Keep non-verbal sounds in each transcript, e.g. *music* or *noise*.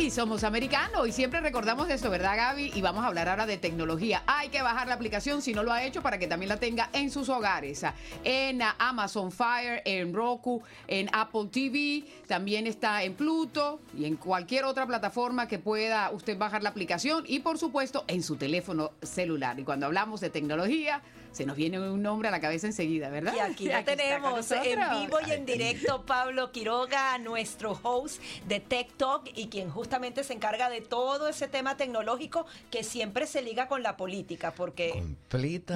Y somos americanos y siempre recordamos eso, ¿verdad, Gaby? Y vamos a hablar ahora de tecnología. Hay que bajar la aplicación si no lo ha hecho para que también la tenga en sus hogares. En Amazon Fire, en Roku, en Apple TV, también está en Pluto y en cualquier otra plataforma que pueda usted bajar la aplicación y por supuesto en su teléfono celular. Y cuando hablamos de tecnología, se nos viene un nombre a la cabeza enseguida, ¿verdad? Y aquí *laughs* la tenemos en vivo y en directo Pablo Quiroga, nuestro host de Tech Talk y quien justamente se encarga de todo ese tema tecnológico que siempre se liga con la política porque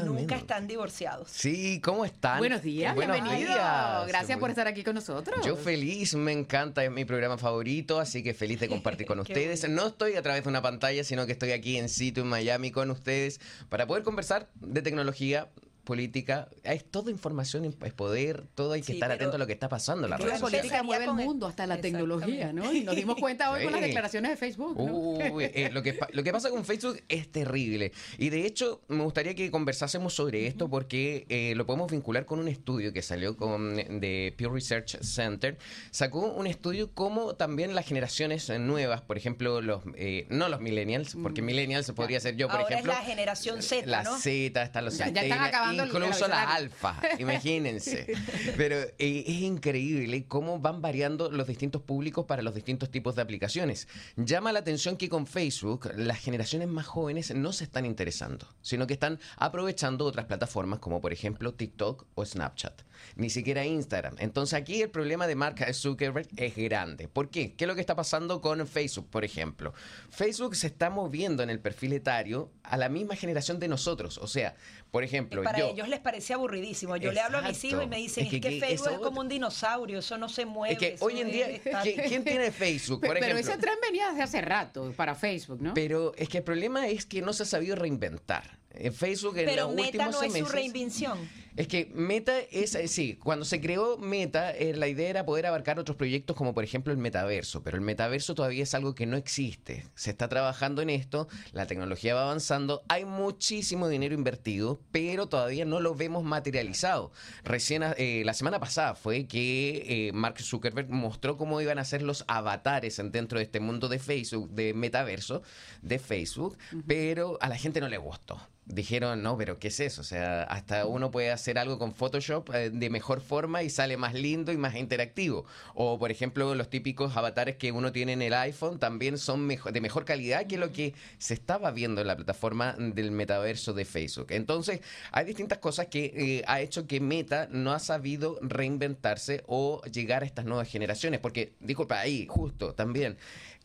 nunca están divorciados. Sí, ¿cómo están? Buenos días, Buenos bienvenido. días. Gracias por estar aquí con nosotros. Yo feliz, me encanta, es mi programa favorito, así que feliz de compartir con *laughs* ustedes. No estoy a través de una pantalla, sino que estoy aquí en sitio en Miami con ustedes para poder conversar de tecnología política, es toda información, es poder, todo hay que Sí, estar atento a lo que está pasando en la la política mueve el mundo, hasta la tecnología, ¿no? Y nos dimos cuenta hoy con las declaraciones de Facebook. ¿no? Uy, eh, lo, que, lo que pasa con Facebook es terrible. Y de hecho, me gustaría que conversásemos sobre esto porque eh, lo podemos vincular con un estudio que salió con, de Pew Research Center. Sacó un estudio como también las generaciones nuevas, por ejemplo, los eh, no los millennials, porque millennials podría ser yo, por Ahora ejemplo. es la generación Z, La ¿no? Z, están los Ya- ya están acabando el incluso la alfa, *laughs* imagínense. Pero eh, es increíble cómo van variando los distintos públicos para los distintos tipos de aplicaciones. Llama la atención que con Facebook las generaciones más jóvenes no se están interesando, sino que están aprovechando otras plataformas como por ejemplo TikTok o Snapchat, ni siquiera Instagram. Entonces aquí el problema de Mark Zuckerberg es grande. ¿Por qué? ¿Qué es lo que está pasando con Facebook, por ejemplo? Facebook se está moviendo en el perfil etario a la misma generación de nosotros. O sea, por ejemplo, para yo... ellos les parece aburridísimo. Yo le hablo a mis hijos y me dicen, Es es que- que, que Facebook es como un dinosaurio, eso no se mueve. Es que hoy en día, es estar- ¿qui- ¿quién tiene Facebook, por Pero ese tren venía desde hace rato para Facebook, ¿no? Pero es que el problema es que no se ha sabido reinventar. En Facebook en Pero los Meta últimos no es su reinvención. Es que Meta es, eh, sí, cuando se creó Meta, eh, la idea era poder abarcar otros proyectos como por ejemplo el metaverso, pero el metaverso todavía es algo que no existe. Se está trabajando en esto, la tecnología va avanzando, hay muchísimo dinero invertido, pero todavía no lo vemos materializado. Recién eh, la semana pasada fue que eh, Mark Zuckerberg mostró cómo iban a ser los avatares dentro de este mundo de Facebook, de metaverso, de Facebook, pero a la gente no le gustó dijeron, no, pero ¿qué es eso? O sea, hasta uno puede hacer algo con Photoshop eh, de mejor forma y sale más lindo y más interactivo. O, por ejemplo, los típicos avatares que uno tiene en el iPhone también son de mejor calidad que lo que se estaba viendo en la plataforma del metaverso de Facebook. Entonces, hay distintas cosas que eh, ha hecho que Meta no ha sabido reinventarse o llegar a estas nuevas generaciones. Porque, disculpa, ahí, justo, también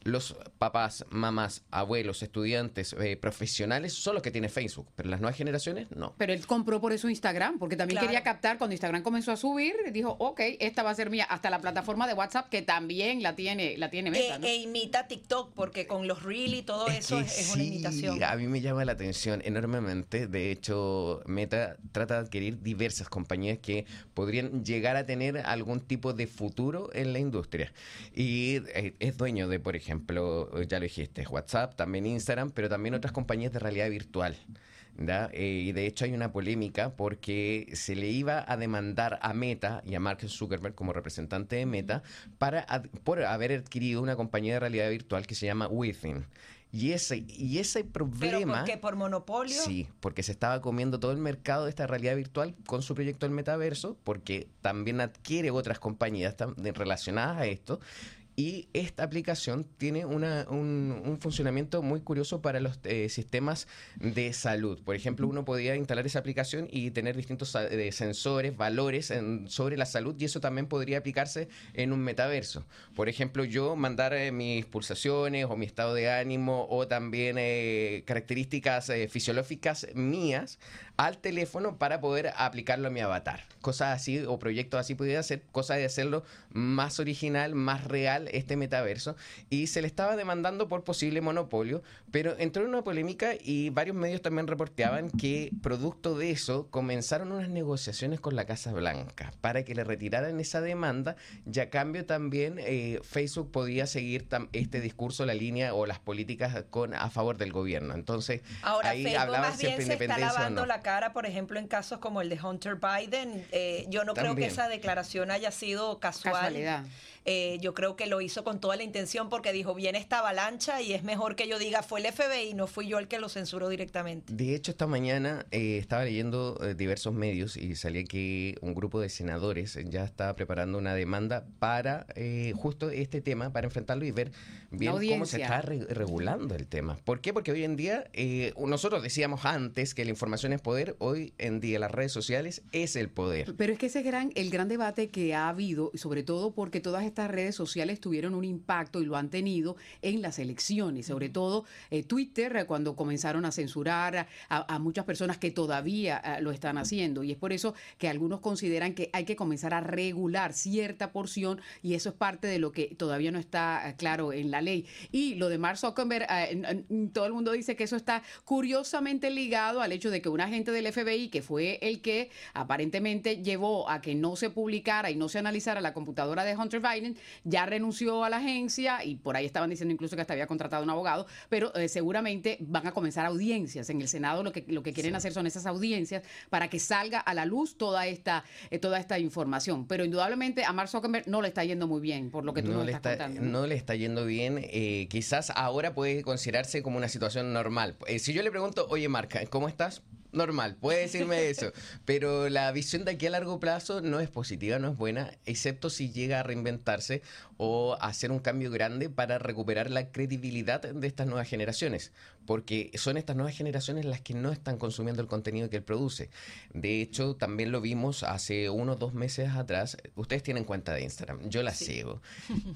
los papás, mamás, abuelos, estudiantes, eh, profesionales son los que tienen Facebook, pero las nuevas generaciones no. Pero él compró por eso Instagram, porque también Claro. quería captar cuando Instagram comenzó a subir, dijo, ok, esta va a ser mía, hasta la plataforma de WhatsApp que también la tiene, la tiene Meta, E, ¿no? e imita TikTok, porque con los Reel y todo eso es, es una imitación. A mí me llama la atención enormemente. De hecho, Meta trata de adquirir diversas compañías que podrían llegar a tener algún tipo de futuro en la industria. Y eh, es dueño de, por ejemplo, ya lo dijiste, WhatsApp, también Instagram, pero también otras compañías de realidad virtual. Eh, y de hecho hay una polémica porque se le iba a demandar a Meta y a Mark Zuckerberg como representante de Meta para ad- por haber adquirido una compañía de realidad virtual que se llama Within. Y ese, y ese Pero problema... ¿por qué? ¿Por monopolio? Sí, porque se estaba comiendo todo el mercado de esta realidad virtual con su proyecto del metaverso, porque también adquiere otras compañías relacionadas a esto. Y esta aplicación tiene una, un, funcionamiento muy curioso para los eh, sistemas de salud. Por ejemplo, uno podía instalar esa aplicación y tener distintos eh, sensores, valores sobre la salud y eso también podría aplicarse en un metaverso. Por ejemplo, yo mandar eh, mis pulsaciones o mi estado de ánimo o también características fisiológicas mías al teléfono para poder aplicarlo a mi avatar. Cosas así o proyectos así pudiera ser, cosa de hacerlo más original, más real este metaverso. Y se le estaba demandando por posible monopolio, pero entró en una polémica y varios medios también reporteaban que producto de eso comenzaron unas negociaciones con la Casa Blanca para que le retiraran esa demanda y a cambio también eh, Facebook podía seguir este discurso, la línea o las políticas con a favor del gobierno. Entonces, Ahora, ahí hablaban siempre independencia. la por ejemplo, en casos como el de Hunter Biden. Eh, yo no creo que esa declaración haya sido casual. Casualidad. Eh, yo creo que lo hizo con toda la intención porque dijo, viene esta avalancha y es mejor que yo diga, fue el FBI, no fui yo el que lo censuró directamente. De hecho, esta mañana eh, estaba leyendo eh, diversos medios y salía que un grupo de senadores ya estaba preparando una demanda para justo este tema, para enfrentarlo y ver bien cómo se está regulando el tema. ¿Por qué? Porque hoy en día, nosotros decíamos antes que la información es poder, hoy en día las redes sociales es el poder. Pero es que ese es gran, el gran debate que ha habido, sobre todo porque todas estas redes sociales tuvieron un impacto y lo han tenido en las elecciones, sobre todo eh, Twitter, eh, cuando comenzaron a censurar a, muchas personas que todavía eh, lo están haciendo. Y es por eso que algunos consideran que hay que comenzar a regular cierta porción y eso es parte de lo que todavía no está claro en la ley. Y lo de Mark Zuckerberg, todo el mundo dice que eso está curiosamente ligado al hecho de que un agente del FBI, que fue el que aparentemente llevó a que no se publicara y no se analizara la computadora de Hunter Biden, ya renunció a la agencia y por ahí estaban diciendo incluso que hasta había contratado un abogado, pero eh, seguramente van a comenzar audiencias. En el Senado lo que, lo que quieren hacer son esas audiencias para que salga a la luz toda esta, eh, toda esta información. Pero indudablemente a Mark Zuckerberg no le está yendo muy bien, por lo que tú no nos estás contando. ¿no? le está yendo bien. Eh, quizás ahora puede considerarse como una situación normal. si yo le pregunto, oye Marca, ¿cómo estás? Normal, puede decirme eso, pero la visión de aquí a largo plazo no es positiva, no es buena, excepto si llega a reinventarse o hacer un cambio grande para recuperar la credibilidad de estas nuevas generaciones, porque son estas nuevas generaciones las que no están consumiendo el contenido que él produce. De hecho, también lo vimos hace unos dos meses atrás, ustedes tienen cuenta de Instagram, yo la sigo.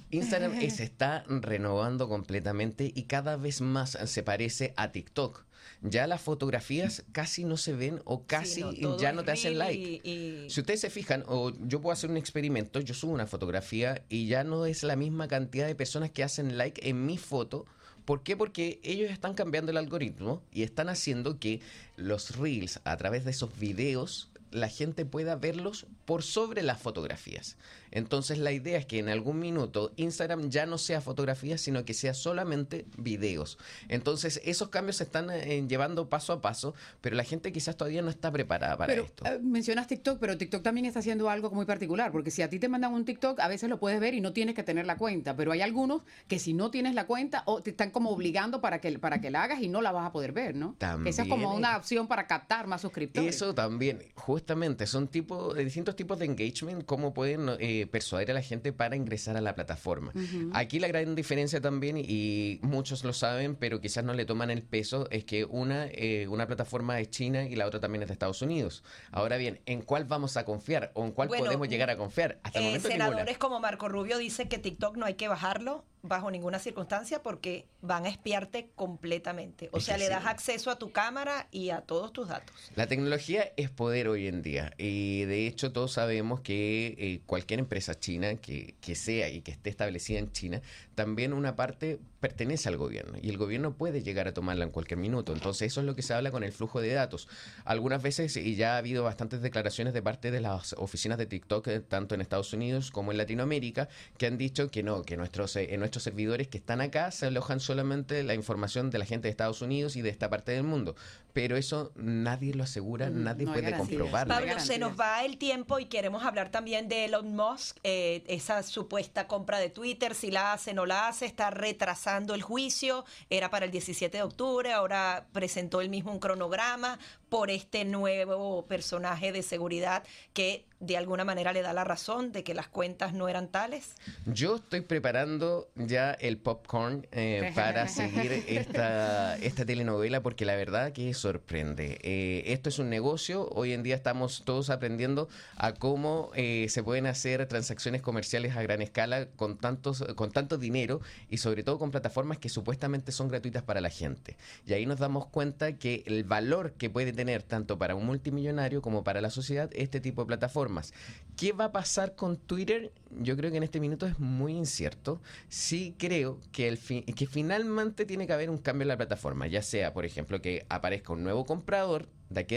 Instagram *laughs* se está renovando completamente y cada vez más se parece a TikTok ya las fotografías casi no se ven o casi ya no te hacen like. Si ustedes se fijan, o yo puedo hacer un experimento, yo subo una fotografía y ya no es la misma cantidad de personas que hacen like en mi foto. ¿Por qué? Porque ellos están cambiando el algoritmo y están haciendo que los reels a través de esos videos la gente pueda verlos por sobre las fotografías. Entonces la idea es que en algún minuto Instagram ya no sea fotografías, sino que sea solamente videos. Entonces esos cambios se están eh, llevando paso a paso, pero la gente quizás todavía no está preparada para esto. Eh, mencionas TikTok, pero TikTok también está haciendo algo muy particular, porque si a ti te mandan un TikTok, a veces lo puedes ver y no tienes que tener la cuenta, pero hay algunos que si no tienes la cuenta o te están como obligando para que, para que la hagas y no la vas a poder ver, ¿no? También. Esa es como una opción para captar más suscriptores. Eso también, justamente, son tipos, distintos tipos de engagement, cómo pueden eh, persuadir a la gente para ingresar a la plataforma. Aquí la gran diferencia también, y muchos lo saben, pero quizás no le toman el peso, es que una, eh, una plataforma es China y la otra también es de Estados Unidos. Ahora bien, ¿en cuál vamos a confiar o en cuál podemos llegar a confiar? Hasta el eh, momento senadores como Marco Rubio dice que TikTok no hay que bajarlo bajo ninguna circunstancia porque van a espiarte completamente. O sea, le das acceso a tu cámara y a todos tus datos. La tecnología es poder hoy en día y de hecho todos sabemos que eh, cualquier empresa china que, que sea y que esté establecida en China, también una parte pertenece al gobierno y el gobierno puede llegar a tomarla en cualquier minuto. Entonces eso es lo que se habla con el flujo de datos. Algunas veces, y ya ha habido bastantes declaraciones de parte de las oficinas de TikTok, eh, tanto en Estados Unidos como en Latinoamérica, que han dicho que no, que nuestros, eh, en nuestros servidores que están acá se alojan solamente la información de la gente de Estados Unidos y de esta parte del mundo. Pero eso nadie lo asegura, mm, nadie puede comprobarlo. Pablo, se nos va el tiempo y queremos hablar también de Elon Musk, eh, esa supuesta compra de Twitter, si la hace, no la hace, está retrasando el juicio, era para el 17 de octubre, ahora presentó él mismo un cronograma. por este nuevo personaje de seguridad que de alguna manera le da la razón de que las cuentas no eran tales? Yo estoy preparando ya el popcorn eh, *laughs* para seguir esta, esta telenovela porque la verdad que sorprende. Eh, esto es un negocio, hoy en día estamos todos aprendiendo a cómo eh, se pueden hacer transacciones comerciales a gran escala con, tantos, con tanto dinero y sobre todo con plataformas que supuestamente son gratuitas para la gente. Y ahí nos damos cuenta que el valor que puede tener tanto para un multimillonario como para la sociedad este tipo de plataformas ¿Qué va a pasar con Twitter? Yo creo que en este minuto es muy incierto. Sí creo que, el que finalmente tiene que haber un cambio en la plataforma, ya sea, por ejemplo, que aparezca un nuevo comprador. De aquí,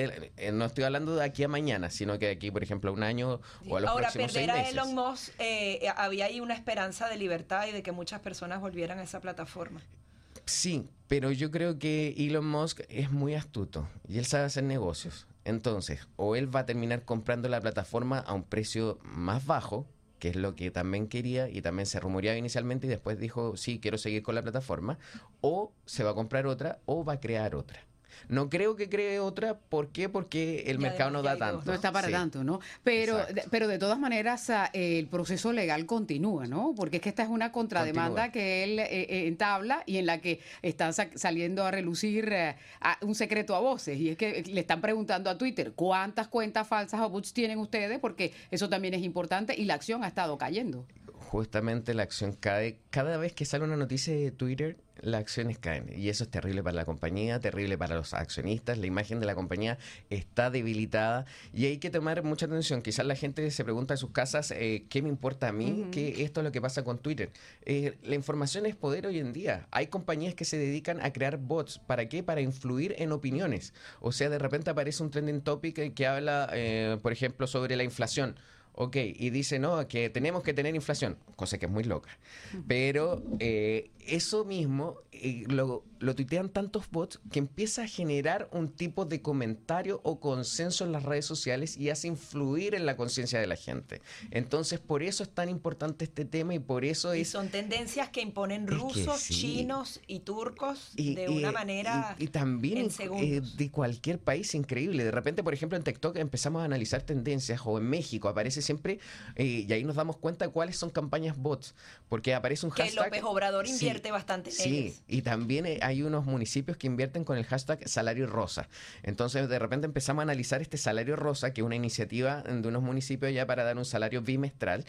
no estoy hablando de aquí a mañana, sino que de aquí, por ejemplo, a un año o a los Ahora, próximos perder seis a Elon Musk, eh, había ahí una esperanza de libertad y de que muchas personas volvieran a esa plataforma. Sí, pero yo creo que Elon Musk es muy astuto y él sabe hacer negocios. Entonces, o él va a terminar comprando la plataforma a un precio más bajo, que es lo que también quería y también se rumoreaba inicialmente y después dijo, sí, quiero seguir con la plataforma, o se va a comprar otra o va a crear otra. No creo que cree otra. ¿Por qué? Porque el mercado no da tanto. No está para tanto, ¿no? Pero de, pero de todas maneras ah, el proceso legal continúa, ¿no? Porque es que esta es una contrademanda que él eh, eh, entabla y en la que están saliendo a relucir eh, un secreto a voces. Y es que le están preguntando a Twitter cuántas cuentas falsas o bots tienen ustedes, porque eso también es importante y la acción ha estado cayendo justamente la acción cae. Cada vez que sale una noticia de Twitter, las acciones caen. Y eso es terrible para la compañía, terrible para los accionistas. La imagen de la compañía está debilitada y hay que tomar mucha atención. Quizás la gente se pregunta en sus casas, eh, ¿qué me importa a mí? Que esto es lo que pasa con Twitter. Eh, la información es poder hoy en día. Hay compañías que se dedican a crear bots. ¿Para qué? Para influir en opiniones. O sea, de repente aparece un trending topic que habla, eh, por ejemplo, sobre la inflación ok, y dice, no, que tenemos que tener inflación, cosa que es muy loca. Pero eh, eso mismo eh, lo, lo, tuitean tantos bots que empieza a generar un tipo de comentario o consenso en las redes sociales y hace influir en la conciencia de la gente. Entonces, por eso es tan importante este tema y por eso es... Y son tendencias que imponen rusos, chinos y turcos de una manera... Y, también eh, de cualquier país increíble. De repente, por ejemplo, en TikTok empezamos a analizar tendencias o en México aparece siempre eh, y ahí nos damos cuenta cuáles son campañas bots, porque aparece un hashtag... Que López Obrador invierte bastante en Sí, y también eh, hay unos municipios que invierten con el hashtag salario rosa. Entonces, de repente empezamos a analizar este salario rosa, que es una iniciativa de unos municipios ya para dar un salario bimestral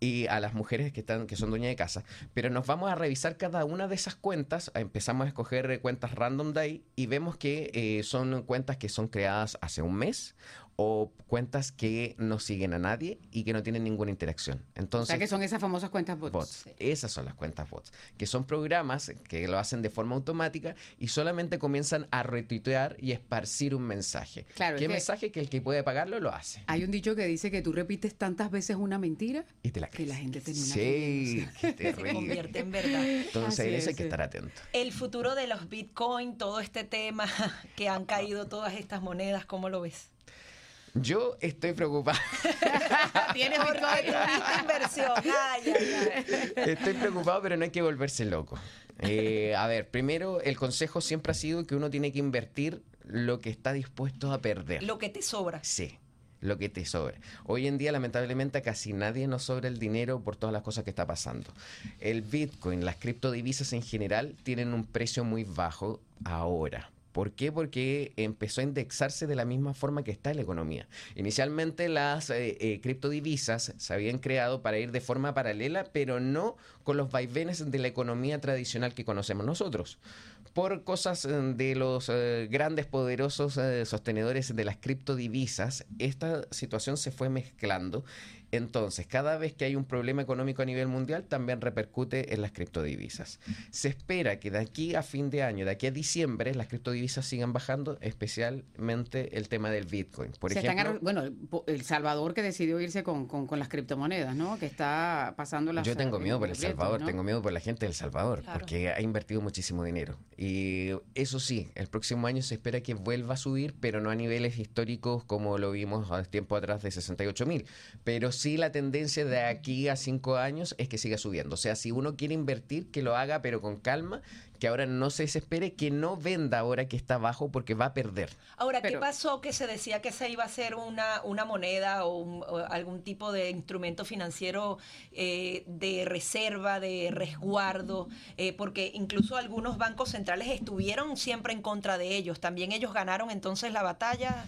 y a las mujeres que están que son dueñas de casa. Pero nos vamos a revisar cada una de esas cuentas, empezamos a escoger eh, cuentas random ahí y vemos que son cuentas que son creadas hace un mes o cuentas que no siguen a nadie y que no tienen ninguna interacción. Entonces, o sea, que son esas famosas cuentas bots. Esas son las cuentas bots, que son programas que lo hacen de forma automática y solamente comienzan a retuitear y esparcir un mensaje. Claro, ¿Qué mensaje? Que el que puede pagarlo lo hace. Hay un dicho que dice que tú repites tantas veces una mentira y te la que la gente termina Sí, que *laughs* se convierte en verdad. Entonces, ahí hay que estar atento. El futuro de los Bitcoin, todo este tema *laughs* que han caído todas estas monedas, ¿cómo lo ves? Yo estoy preocupado. *laughs* Tienes inversión. Estoy preocupado, pero no hay que volverse loco. Eh, a ver, primero, el consejo siempre ha sido que uno tiene que invertir lo que está dispuesto a perder. Lo que te sobra. Sí lo que te sobra. Hoy en día, lamentablemente, casi nadie nos sobra el dinero por todas las cosas que está pasando. El Bitcoin, las criptodivisas en general, tienen un precio muy bajo ahora. ¿Por qué? Porque empezó a indexarse de la misma forma que está la economía. Inicialmente las eh, eh, criptodivisas se habían creado para ir de forma paralela, pero no con los vaivenes de la economía tradicional que conocemos nosotros. Por cosas eh, de los grandes, poderosos sostenedores de las criptodivisas, esta situación se fue mezclando entonces, cada vez que hay un problema económico a nivel mundial, también repercute en las criptodivisas. Se espera que de aquí a fin de año, de aquí a diciembre, las criptodivisas sigan bajando, especialmente el tema del Bitcoin. Por ejemplo, bueno, El Salvador que decidió irse con, las criptomonedas, ¿no? Que está pasando las... Yo tengo miedo por El Salvador, tengo miedo por la gente del Salvador, porque ha invertido muchísimo dinero. Y eso sí, el próximo año se espera que vuelva a subir, pero no a niveles históricos como lo vimos a tiempo atrás de 68 mil, pero sí la tendencia de aquí a cinco años es que siga subiendo. O sea, si uno quiere invertir, que lo haga, pero con calma, que ahora no se desespere, que no venda ahora que está bajo porque va a perder. Ahora, ¿qué pasó que se decía que se iba a ser una, una moneda o, algún tipo de instrumento financiero eh, de reserva, de resguardo? Eh, porque incluso algunos bancos centrales estuvieron siempre en contra de ellos. ¿También ellos ganaron entonces la batalla?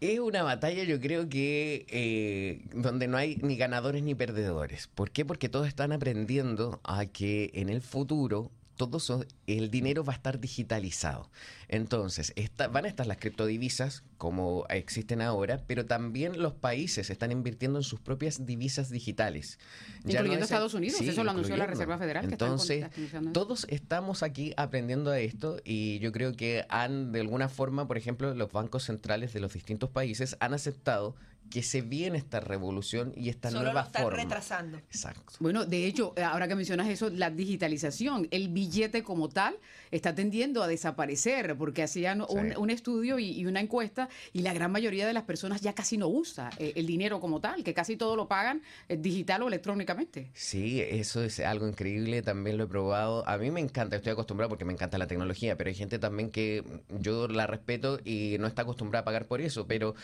Es una batalla, yo creo que eh, donde no hay ni ganadores ni perdedores. ¿Por qué? Porque todos están aprendiendo a que en el futuro todo el dinero va a estar digitalizado. Entonces, van a estar las criptodivisas como existen ahora, pero también los países están invirtiendo en sus propias divisas digitales. Incluyendo Estados Unidos, eso lo anunció la Reserva Federal. Entonces, todos estamos aquí aprendiendo a esto y yo creo que han, de alguna forma, por ejemplo, los bancos centrales de los distintos países han aceptado que se viene esta revolución y esta Solo nueva lo están forma. retrasando. Exacto. Bueno, de hecho, ahora que mencionas eso, la digitalización, el billete como tal está tendiendo a desaparecer porque hacían un, estudio y, una encuesta y la gran mayoría de las personas ya casi no usa eh, el dinero como tal, que casi todo lo pagan eh, digital o electrónicamente. Sí, eso es algo increíble, también lo he probado. A mí me encanta, estoy acostumbrado porque me encanta la tecnología, pero hay gente también que yo la respeto y no está acostumbrada a pagar por eso, pero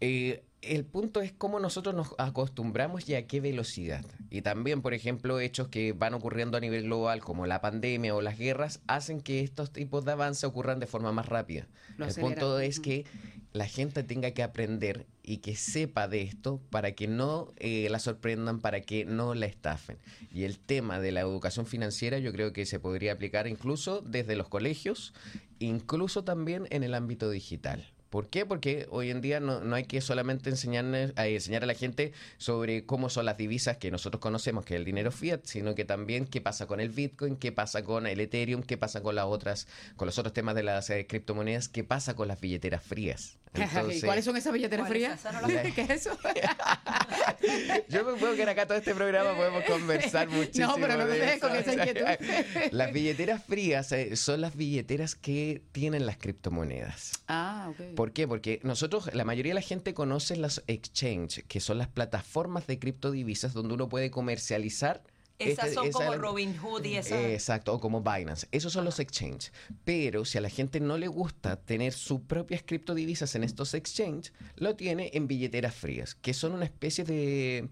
eh, el punto es cómo nosotros nos acostumbramos y a qué velocidad. Y también, por ejemplo, hechos que van ocurriendo a nivel global, como la pandemia o las guerras, hacen que estos tipos de avance ocurran de forma más rápida. el punto es que la gente tenga que aprender y que sepa de esto para que no eh, la sorprendan, para que no la estafen. Y el tema de la educación financiera yo creo que se podría aplicar incluso desde los colegios, incluso también en el ámbito digital. ¿Por qué? Porque hoy en día no, hay que solamente enseñar a, enseñar a la gente sobre cómo son las divisas que nosotros conocemos, que es el dinero fiat, sino que también qué pasa con el Bitcoin, qué pasa con el Ethereum, qué pasa con las otras, con los otros temas de las eh, criptomonedas, qué pasa con las billeteras frías. *laughs* ¿Y cuáles son esas billeteras frías? *laughs* ¿Qué es eso? *laughs* Yo me puedo quedar acá todo este programa, podemos conversar muchísimo. No, pero no me dejes con esa inquietud. las billeteras frías eh, son las billeteras que tienen las criptomonedas. Ah, ok. ¿Por qué? Porque nosotros, la mayoría de la gente conoce las exchange, que son las plataformas de criptodivisas donde uno puede comercializar esas este, son como Robinhood y esas. Exacto, o como Binance. Esos son los exchanges. Pero si a la gente no le gusta tener sus propias criptodivisas en estos exchanges, lo tiene en billeteras frías, que son una especie de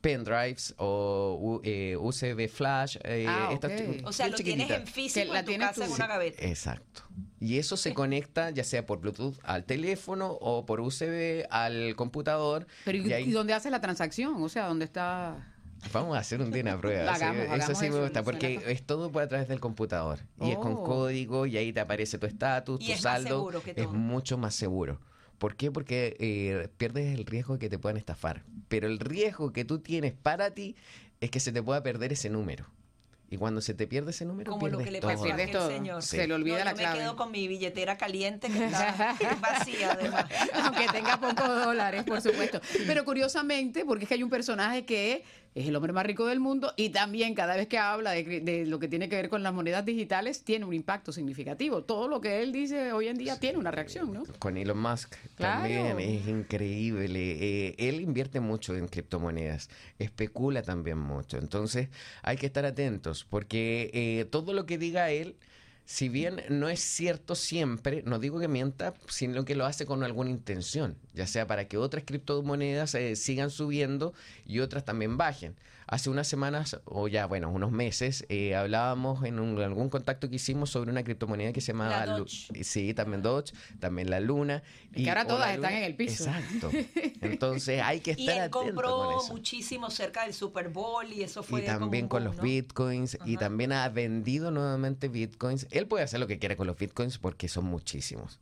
pendrives o USB eh, flash. Eh, ah, o sea, lo tienes en físico la en tu casa en una gaveta. Exacto. Y eso se conecta ya sea por Bluetooth al teléfono o por USB al computador. Pero ¿y, dónde hace la transacción? O sea, ¿dónde está...? Vamos a hacer un día una *laughs* prueba. eso sí me gusta, porque es todo por a través del computador. Y es con oh. código y ahí te aparece tu estatus, tu saldo. Es mucho más seguro. ¿Por qué? Porque eh, pierdes el riesgo de que te puedan estafar. Pero el riesgo que tú tienes para ti es que se te pueda perder ese número. Y cuando se te pierde ese número, Como lo que le todo. señor. Se le olvida la clave. me quedo con mi billetera caliente que *laughs* está vacía además. Tenga pocos dólares, por supuesto. Pero curiosamente, porque es que hay un personaje que es el hombre más rico del mundo y también cada vez que habla de, lo que tiene que ver con las monedas digitales tiene un impacto significativo. Todo lo que él dice hoy en día tiene una reacción, ¿no? Con Elon Musk también es increíble. Eh, él invierte mucho en criptomonedas, especula también mucho. Entonces hay que estar atentos porque eh, todo lo que diga él si bien no es cierto siempre, no digo que mienta, sino que lo hace con alguna intención, ya sea para que otras criptomonedas eh, sigan subiendo y otras también bajen. Hace unas semanas, o ya, bueno, unos meses, eh, hablábamos en algún contacto que hicimos sobre una criptomoneda que se llamaba... Sí, también Dodge, también la Luna. Y, que ahora todas están en el piso. Exacto. *laughs* Entonces hay que estar y él compró muchísimo cerca del Super Bowl y eso fue... Y también con los bitcoins y también ha vendido nuevamente bitcoins. Él puede hacer lo que quiera con los bitcoins porque son muchísimos.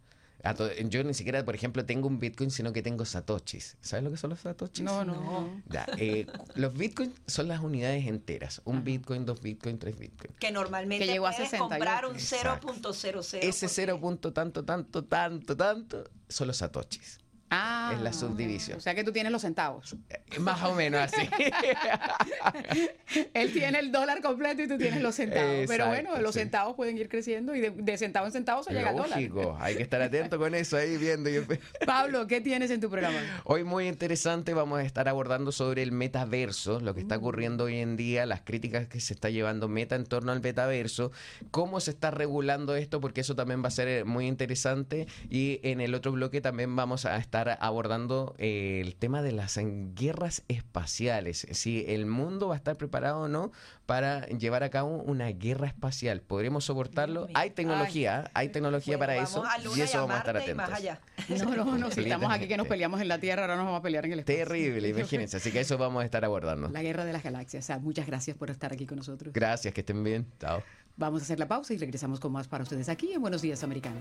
Yo ni siquiera, por ejemplo, tengo un Bitcoin, sino que tengo satoshis. ¿Sabes lo que son los satoshis? No, no. Eh, los Bitcoins son las unidades enteras. Un Bitcoin, dos Bitcoin, tres Bitcoin. Que normalmente que llegó a comprar un 0.00. Ese 0. tanto, tanto, tanto, tanto son los satoshis. Ah, es la subdivisión. O sea que tú tienes los centavos. Eh, Más o menos así. *laughs* Él tiene el dólar completo y tú tienes los centavos. Pero bueno, los sí. centavos pueden ir creciendo y de, de centavo en centavo se llega al dólar. Lógico, hay que estar atento con eso ahí viendo. *laughs* Pablo, ¿qué tienes en tu programa? Hoy muy interesante vamos a estar abordando sobre el metaverso, lo que está ocurriendo hoy en día, las críticas que se está llevando Meta en torno al metaverso, cómo se está regulando esto, porque eso también va a ser eh, muy interesante. Y en el otro bloque también vamos a estar abordando eh, el tema de las guerras espaciales, si el mundo va a estar preparado o no para llevar a cabo una guerra espacial. ¿Podremos soportarlo? Hay tecnología, hay tecnología Bueno, para eso y eso a vamos a estar y atentos. *laughs* No, no, no, si estamos aquí que nos peleamos en la Tierra, ahora nos vamos a pelear en el espacio. Terrible, *laughs* imagínense. Así que eso vamos a estar abordando. La guerra de las galaxias. O sea, muchas gracias por estar aquí con nosotros. Gracias, que estén bien. Chao. Vamos a hacer la pausa y regresamos con más para ustedes aquí en Buenos Días, Americano.